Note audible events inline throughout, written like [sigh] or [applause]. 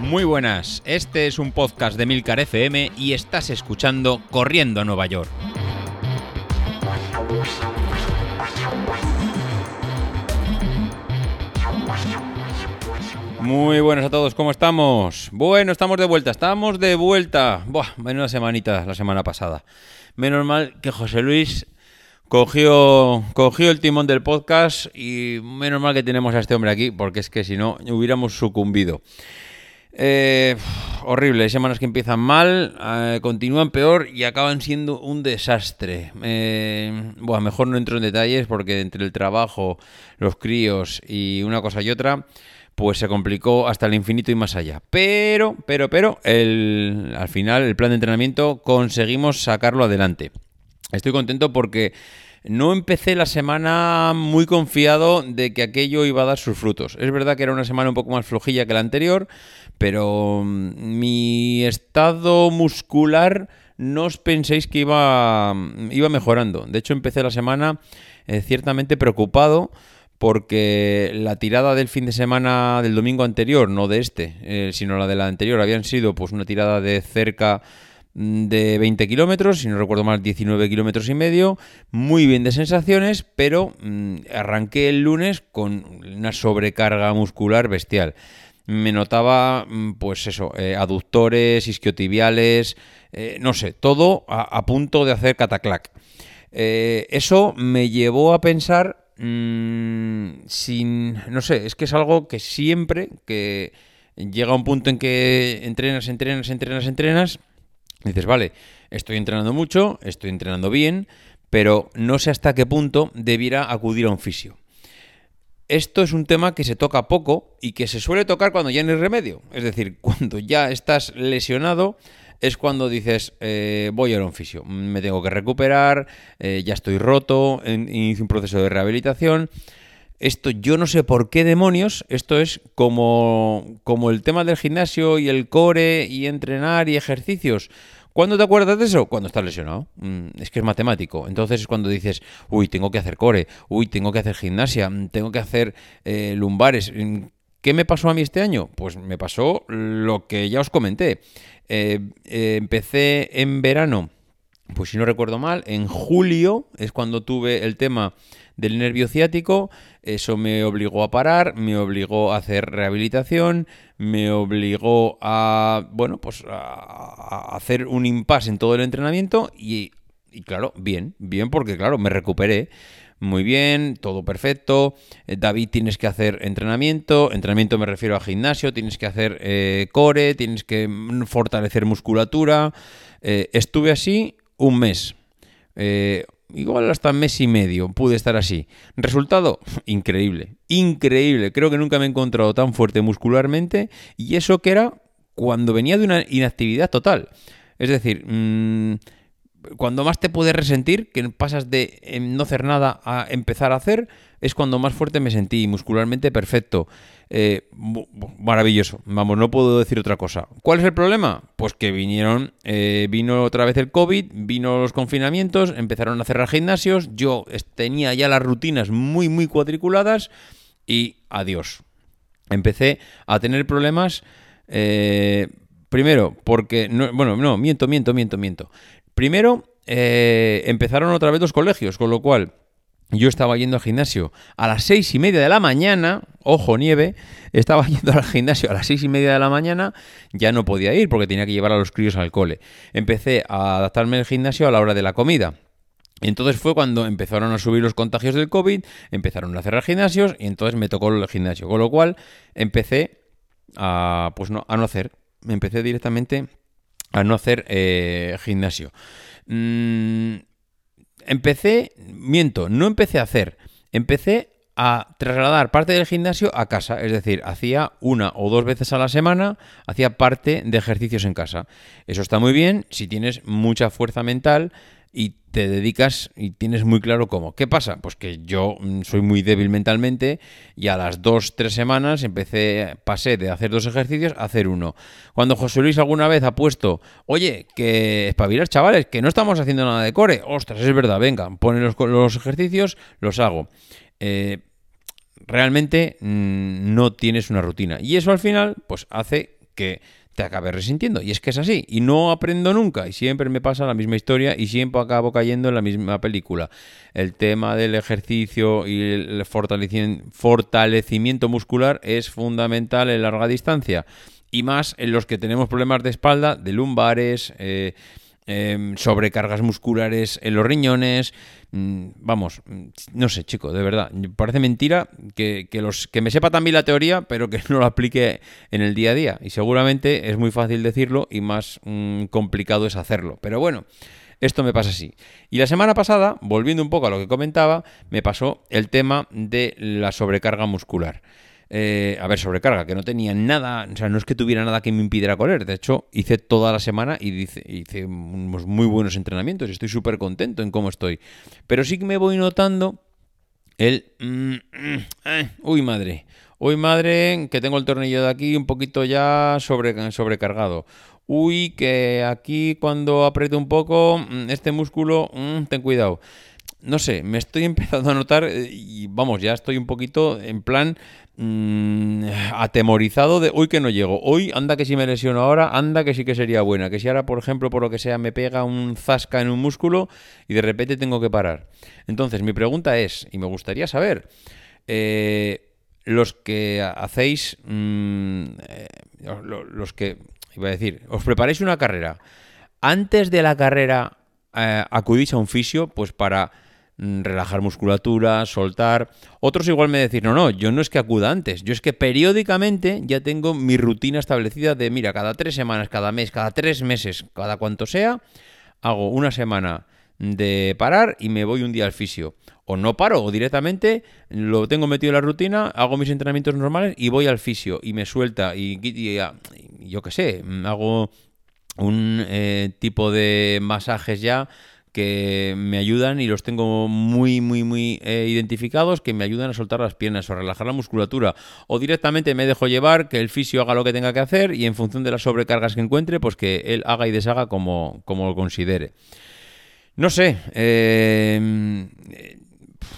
Muy buenas, este es un podcast de Milcar FM y estás escuchando Corriendo a Nueva York. Muy buenas a todos, ¿cómo estamos? Bueno, estamos de vuelta, estamos de vuelta. Buah, menos semanita la semana pasada. Menos mal que José Luis cogió, cogió el timón del podcast y menos mal que tenemos a este hombre aquí, porque es que si no hubiéramos sucumbido. Eh, horrible, semanas que empiezan mal, eh, continúan peor y acaban siendo un desastre. Eh, bueno, mejor no entro en detalles porque entre el trabajo, los críos y una cosa y otra, pues se complicó hasta el infinito y más allá. Pero, pero, pero, el, al final el plan de entrenamiento conseguimos sacarlo adelante. Estoy contento porque no empecé la semana muy confiado de que aquello iba a dar sus frutos. Es verdad que era una semana un poco más flojilla que la anterior, pero mm, mi estado muscular no os penséis que iba, iba mejorando. De hecho, empecé la semana eh, ciertamente preocupado porque la tirada del fin de semana del domingo anterior, no de este, eh, sino la de la anterior, habían sido pues una tirada de cerca mm, de 20 kilómetros, si no recuerdo mal 19 kilómetros y medio, muy bien de sensaciones, pero mm, arranqué el lunes con una sobrecarga muscular bestial me notaba, mm, pues eso, eh, aductores, isquiotibiales, eh, no sé, todo a, punto de hacer cataclac. Eh, eso me llevó a pensar, mm, sin, no sé, es que es algo que siempre, que llega un punto en que entrenas, entrenas, entrenas, entrenas, dices, vale, estoy entrenando mucho, estoy entrenando bien, pero no sé hasta qué punto debiera acudir a un fisio esto es un tema que se toca poco y que se suele tocar cuando ya no hay remedio. Es decir, [laughs] cuando ya estás lesionado es cuando dices, eh, voy a un fisio, me tengo que recuperar, eh, ya estoy roto, inicio un proceso de rehabilitación. Esto yo no sé por qué demonios, esto es como, como el tema del gimnasio y el core y entrenar y ejercicios. ¿Cuándo te acuerdas de eso? Cuando estás lesionado. Mm, es que es matemático. Entonces es cuando dices, uy, tengo que hacer core, uy, tengo que hacer gimnasia, mm, tengo que hacer eh, lumbares. Mm, ¿Qué me pasó a mí este año? Pues me pasó lo que ya os comenté. Eh, eh, empecé en verano, pues si no recuerdo mal, en julio es cuando tuve el tema del nervio ciático, eso me obligó a parar, me obligó a hacer rehabilitación, me obligó a, bueno, pues a, hacer un impasse en todo el entrenamiento y, y claro, bien, bien porque claro, me recuperé muy bien, todo perfecto. Eh, David, tienes que hacer entrenamiento. Entrenamiento me refiero a gimnasio, tienes que hacer eh, core, tienes que fortalecer musculatura. Eh, estuve así un mes igual hasta mes y medio pude estar así. Resultado, increíble, increíble. Creo que nunca me he encontrado tan fuerte muscularmente y eso que era cuando venía de una inactividad total. Es decir, mm, cuando más te puedes resentir, que pasas de em, no hacer nada a empezar a hacer, es cuando más fuerte me sentí, muscularmente perfecto. Eh, maravilloso, vamos, no puedo decir otra cosa. ¿Cuál es el problema? Pues que vinieron, eh, vino otra vez el COVID, vino los confinamientos, empezaron a cerrar gimnasios, yo tenía ya las rutinas muy, muy cuadriculadas y adiós. Empecé a tener problemas, eh, primero, porque, no, bueno, no, miento, miento, miento, miento. Primero, empezaron otra vez los colegios, con lo cual yo estaba yendo al gimnasio a las seis y media de la mañana, ojo nieve, estaba [laughs] yendo al gimnasio a las seis y media de la mañana, ya no podía ir porque tenía que llevar a los críos al cole. Empecé a adaptarme al gimnasio a la hora de la comida. Entonces fue cuando empezaron a subir los contagios del COVID, empezaron a cerrar gimnasios y entonces me tocó el gimnasio. Con lo cual empecé a, pues no, a no hacer, empecé directamente a no hacer eh, gimnasio. Mm, empecé, miento, no empecé a hacer, empecé a trasladar parte del gimnasio a casa, es decir, hacía una o dos veces a la semana, hacía parte de ejercicios en casa. Eso está muy bien si tienes mucha fuerza mental y te dedicas y tienes muy claro cómo. ¿Qué pasa? Pues que yo mm, soy muy débil mentalmente y a las dos, tres semanas empecé, pasé de hacer dos ejercicios a hacer uno. Cuando José Luis alguna vez ha puesto, oye, que espabilar chavales, que no estamos haciendo nada de core, ostras, es verdad, venga, ponen los, los ejercicios, los hago. Eh, realmente mm, no tienes una rutina. Y eso al final, pues hace que te acabes resintiendo. Y es que es así. Y no aprendo nunca. Y siempre me pasa la misma historia y siempre acabo cayendo en la misma película. El tema del ejercicio y el fortalecimiento muscular es fundamental en larga distancia. Y más en los que tenemos problemas de espalda, de lumbares. Eh, Em, sobrecargas musculares en los riñones. Mm, vamos, mm, no sé, chico, de verdad. Parece mentira que, los, que me sepa también la teoría, pero que no lo aplique en el día a día. Y seguramente es muy fácil decirlo y más mm, complicado es hacerlo. Pero bueno. Esto me pasa así. Y la semana pasada, volviendo un poco a lo que comentaba, me pasó el tema de la sobrecarga muscular. Eh, a ver, sobrecarga, que no tenía nada, o sea, no es que tuviera nada que me impidiera correr. De hecho, hice toda la semana y hice, hice unos muy buenos entrenamientos estoy súper contento en cómo estoy. Pero sí que me voy notando el... Mm, mm, eh, uy, madre. Uy, madre, que tengo el tornillo de aquí un poquito ya sobre, sobrecargado. Uy, que aquí cuando aprieto un poco, mm, este músculo, ten cuidado no sé, me estoy [laughs] empezando a notar eh, y vamos, ya estoy un poquito en plan mmm, atemorizado de hoy que no llego. Hoy anda que si me lesiono ahora, anda que sí que sería buena. Que si ahora, por ejemplo, por lo que sea, me pega un zasca en un músculo y de repente tengo que parar. Entonces, mi pregunta es, y me gustaría saber, eh, los que hacéis, mmm, los que, iba a decir, os preparáis una carrera, antes de la carrera eh, acudís a un fisio, pues para Mm, relajar musculatura, soltar. Otros igual me decir, no, no, yo no es que acuda antes, yo es que periódicamente ya tengo mi rutina establecida de, mira, cada tres semanas, cada mes, cada tres meses, cada cuanto sea, hago una semana de parar y me voy un día al fisio. O no paro, o directamente lo tengo metido en la rutina, hago mis entrenamientos normales y voy al fisio y me suelta y, yo qué sé, hago un eh, tipo de masajes ya que me ayudan y los tengo muy, muy, muy eh, identificados, que me ayudan a soltar las piernas o a relajar la musculatura. O directamente me dejo llevar, que el fisio haga lo que tenga que hacer y en función de las sobrecargas que encuentre, pues que él haga y deshaga como, como lo considere. No sé, eh,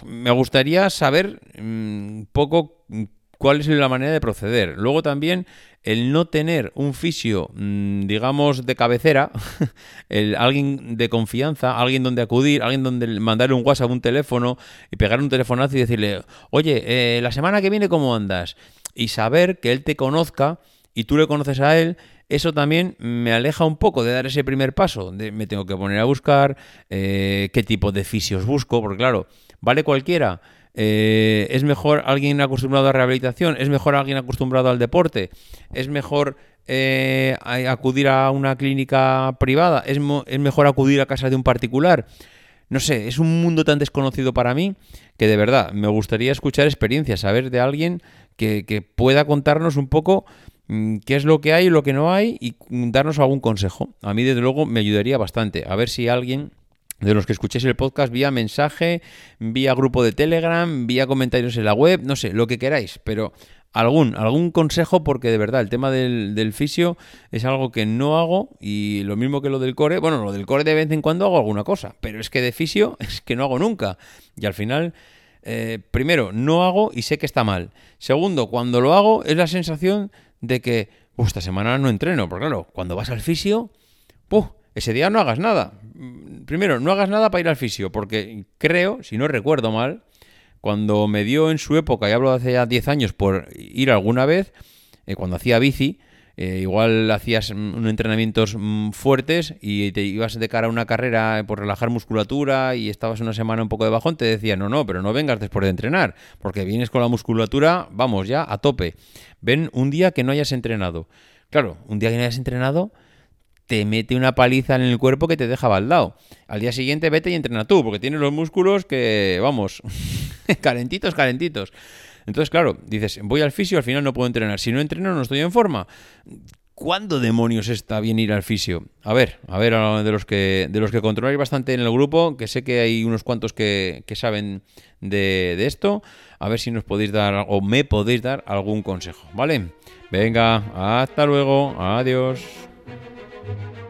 me gustaría saber un mm, poco cuál es la manera de proceder. Luego también el no tener un fisio, mm, digamos, de cabecera, [laughs] el, alguien de confianza, alguien donde acudir, alguien donde mandarle un WhatsApp, un teléfono y pegar un telefonazo y decirle, oye, eh, la semana que viene, ¿cómo andas? Y saber que él te conozca y tú le conoces a él eso también me aleja un poco de dar ese primer paso. Me tengo que poner a buscar eh, qué tipo de fisios busco, porque claro, vale cualquiera. Eh, ¿Es mejor alguien acostumbrado a rehabilitación? ¿Es mejor alguien acostumbrado al deporte? ¿Es mejor eh, acudir a una clínica privada? ¿Es, mejor acudir a casa de un particular? No sé, es un mundo tan desconocido para mí que de verdad me gustaría escuchar experiencias, saber de alguien que, que pueda contarnos un poco mm, qué es lo que hay y lo que no hay y darnos algún consejo. A mí desde luego me ayudaría bastante. A ver si alguien de los que escuchéis el podcast vía mensaje, vía grupo de Telegram, vía comentarios en la web, no sé, lo que queráis, pero algún, algún consejo porque de verdad el tema del, del, fisio es algo que no hago y lo mismo que lo del core, bueno, lo del core de vez en cuando hago alguna cosa, pero es que de fisio [laughs] es que no hago nunca y al final... Eh, primero, no hago y sé que está mal. Segundo, cuando lo hago es la sensación de que esta semana no entreno. Porque claro, cuando vas al fisio, ¡puf! Ese día no hagas nada. Primero, no hagas nada para ir al fisio, porque creo, si no recuerdo mal, cuando me dio en su época, y hablo de hace ya 10 años, por ir alguna vez, eh, cuando hacía bici, eh, igual hacías unos entrenamientos mm, fuertes y te ibas de cara a una carrera por relajar musculatura y estabas una semana un poco de bajón, te decía, no, no, pero no vengas después de entrenar, porque vienes con la musculatura, vamos, ya a tope. Ven un día que no hayas entrenado. Claro, un día que no hayas entrenado, te mete una paliza en el cuerpo que te deja baldado. Al día siguiente vete y entrena tú, porque tienes los músculos que, vamos, [laughs] calentitos, calentitos. Entonces, claro, dices, voy al fisio, al final no puedo entrenar. Si no entreno, no estoy en forma. ¿Cuándo demonios está bien ir al fisio? A ver, a ver, de los que, de los que controláis bastante en el grupo, que sé que hay unos cuantos que, saben de, de esto, a ver si nos podéis dar o me podéis dar algún consejo, ¿vale? Venga, hasta luego, adiós. thank you